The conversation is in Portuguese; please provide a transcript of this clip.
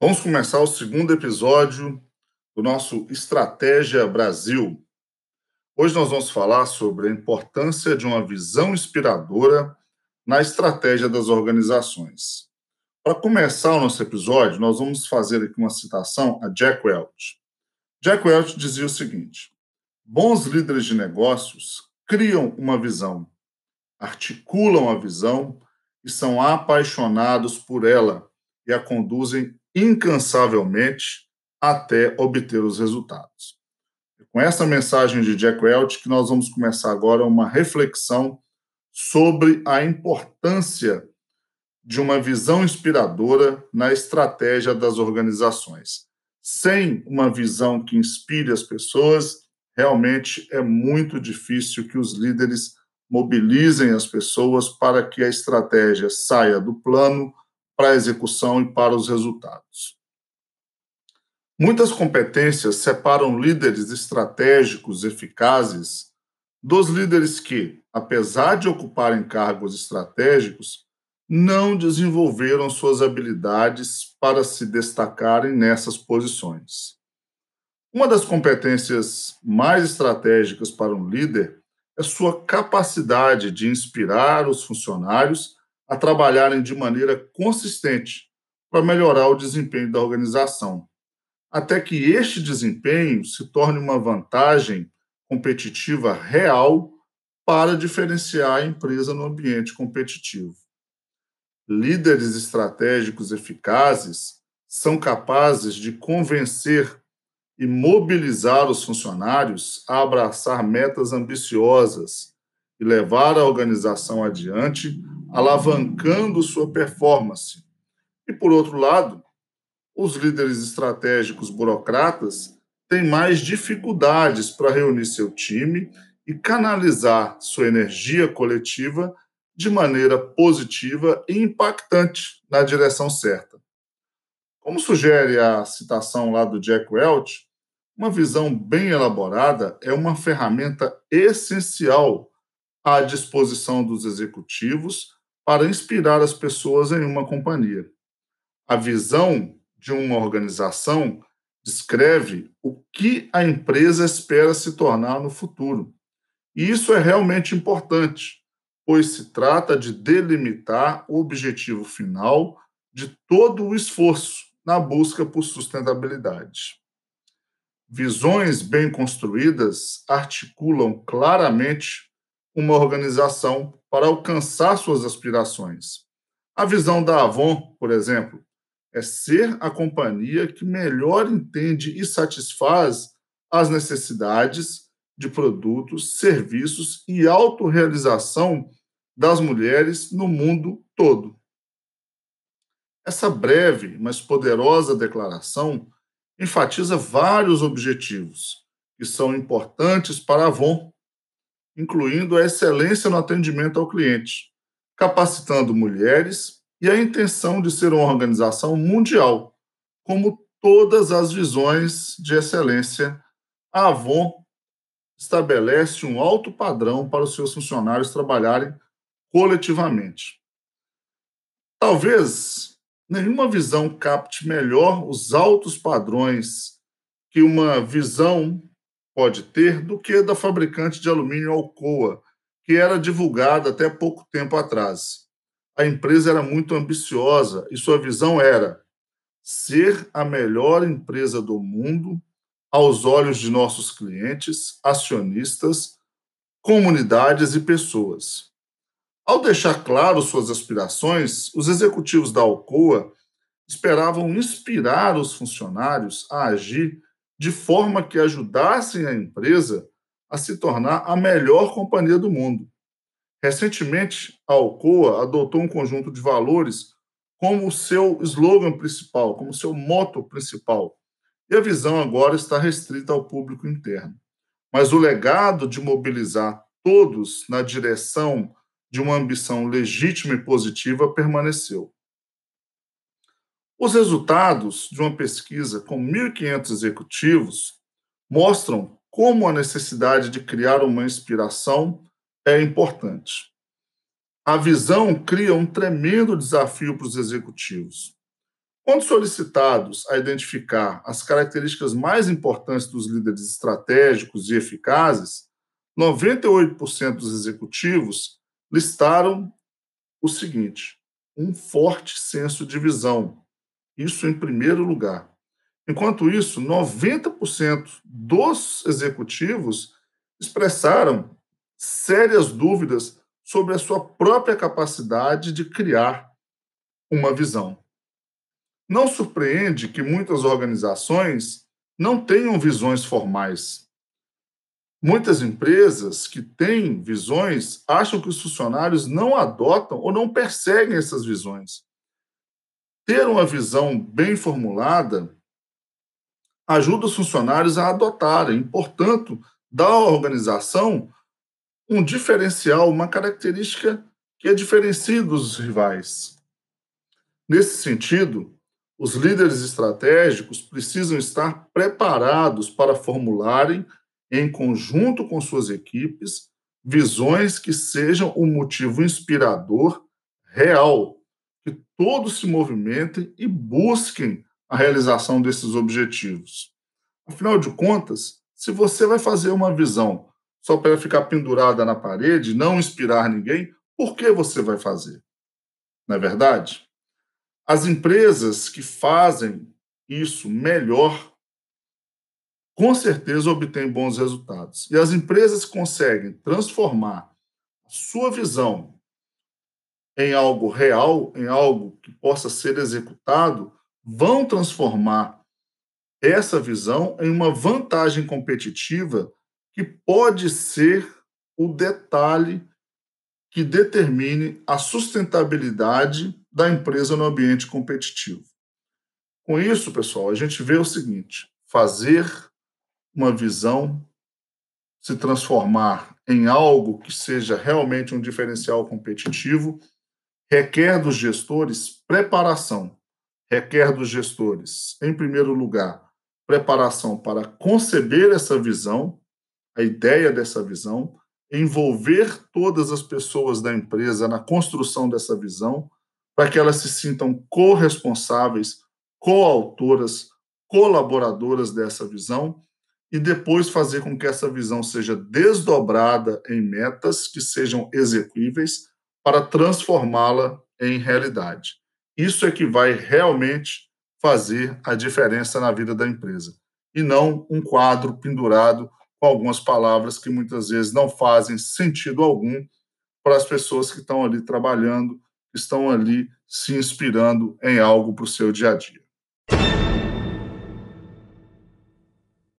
Vamos começar o segundo episódio do nosso Estratégia Brasil. Hoje nós vamos falar sobre a importância de uma visão inspiradora na estratégia das organizações. Para começar o nosso episódio, nós vamos fazer aqui uma citação a Jack Welch. Jack Welch dizia o seguinte: Bons líderes de negócios criam uma visão, articulam a visão e são apaixonados por ela e a conduzem incansavelmente até obter os resultados. Com essa mensagem de Jack Welch que nós vamos começar agora uma reflexão sobre a importância de uma visão inspiradora na estratégia das organizações. Sem uma visão que inspire as pessoas, realmente é muito difícil que os líderes mobilizem as pessoas para que a estratégia saia do plano para a execução e para os resultados. Muitas competências separam líderes estratégicos eficazes dos líderes que, apesar de ocuparem cargos estratégicos, não desenvolveram suas habilidades para se destacarem nessas posições. Uma das competências mais estratégicas para um líder é sua capacidade de inspirar os funcionários a trabalharem de maneira consistente para melhorar o desempenho da organização, até que este desempenho se torne uma vantagem competitiva real para diferenciar a empresa no ambiente competitivo. Líderes estratégicos eficazes são capazes de convencer e mobilizar os funcionários a abraçar metas ambiciosas e levar a organização adiante, alavancando sua performance. E, por outro lado, os líderes estratégicos burocratas têm mais dificuldades para reunir seu time e canalizar sua energia coletiva de maneira positiva e impactante na direção certa. Como sugere a citação lá do Jack Welch, uma visão bem elaborada é uma ferramenta essencial à disposição dos executivos para inspirar as pessoas em uma companhia. A visão de uma organização descreve o que a empresa espera se tornar no futuro. E isso é realmente importante, pois se trata de delimitar o objetivo final de todo o esforço na busca por sustentabilidade. Visões bem construídas articulam claramente uma organização para alcançar suas aspirações. A visão da Avon, por exemplo, é ser a companhia que melhor entende e satisfaz as necessidades de produtos, serviços e autorrealização das mulheres no mundo todo. Essa breve, mas poderosa declaração enfatiza vários objetivos que são importantes para a Avon, incluindo a excelência no atendimento ao cliente, capacitando mulheres e a intenção de ser uma organização mundial, como todas as visões de excelência. A Avon estabelece um alto padrão para os seus funcionários trabalharem coletivamente. Talvez nenhuma visão capte melhor os altos padrões que uma visão pode ter do que da fabricante de alumínio Alcoa, que era divulgada até pouco tempo atrás. A empresa era muito ambiciosa e sua visão era ser a melhor empresa do mundo aos olhos de nossos clientes, acionistas, comunidades e pessoas. Ao deixar claro suas aspirações, os executivos da Alcoa esperavam inspirar os funcionários a agir de forma que ajudassem a empresa a se tornar a melhor companhia do mundo. Recentemente, a Alcoa adotou um conjunto de valores como seu slogan principal, como seu moto principal. E a visão agora está restrita ao público interno. Mas o legado de mobilizar todos na direção de uma ambição legítima e positiva permaneceu. Os resultados de uma pesquisa com 1.500 executivos mostram como a necessidade de criar uma inspiração é importante. A visão cria um tremendo desafio para os executivos. Quando solicitados a identificar as características mais importantes dos líderes estratégicos e eficazes, 98% dos executivos listaram o seguinte: um forte senso de visão. Isso em primeiro lugar. Enquanto isso, 90% dos executivos expressaram sérias dúvidas sobre a sua própria capacidade de criar uma visão. Não surpreende que muitas organizações não tenham visões formais. Muitas empresas que têm visões acham que os funcionários não adotam ou não perseguem essas visões. Ter uma visão bem formulada ajuda os funcionários a adotarem, portanto, dá à organização um diferencial, uma característica que a diferencia dos rivais. Nesse sentido, os líderes estratégicos precisam estar preparados para formularem, em conjunto com suas equipes, visões que sejam um motivo inspirador real, todos se movimentem e busquem a realização desses objetivos. Afinal de contas, se você vai fazer uma visão só para ficar pendurada na parede, não inspirar ninguém, por que você vai fazer? Não é verdade? As empresas que fazem isso melhor, com certeza obtêm bons resultados. E as empresas que conseguem transformar a sua visão em algo real, em algo que possa ser executado, vão transformar essa visão em uma vantagem competitiva que pode ser o detalhe que determine a sustentabilidade da empresa no ambiente competitivo. Com isso, pessoal, a gente vê o seguinte: fazer uma visão se transformar em algo que seja realmente um diferencial competitivo requer dos gestores preparação. Requer dos gestores, em primeiro lugar, preparação para conceber essa visão, a ideia dessa visão, envolver todas as pessoas da empresa na construção dessa visão, para que elas se sintam corresponsáveis, coautoras, colaboradoras dessa visão, e depois fazer com que essa visão seja desdobrada em metas que sejam execuíveis para transformá-la em realidade. Isso é que vai realmente fazer a diferença na vida da empresa. E não um quadro pendurado com algumas palavras que muitas vezes não fazem sentido algum para as pessoas que estão ali trabalhando, que estão ali se inspirando em algo para o seu dia a dia.